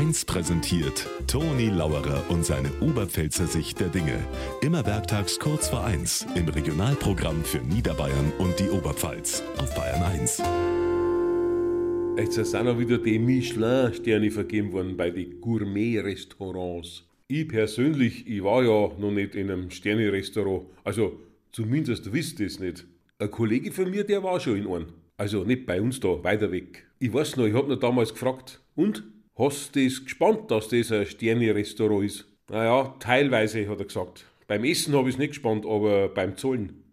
1 präsentiert Toni Lauerer und seine Oberpfälzer Sicht der Dinge. Immer werktags kurz vor 1 im Regionalprogramm für Niederbayern und die Oberpfalz auf Bayern 1. Jetzt sind auch wieder die Michelin-Sterne vergeben worden bei den Gourmet-Restaurants. Ich persönlich, ich war ja noch nicht in einem Sterne-Restaurant. Also zumindest wisst ihr es nicht. Ein Kollege von mir, der war schon in einem. Also nicht bei uns da, weiter weg. Ich weiß noch, ich hab noch damals gefragt. Und? Hast du das gespannt, dass das ein Sterne-Restaurant ist? Naja, teilweise, hat er gesagt. Beim Essen habe ich es nicht gespannt, aber beim Zahlen.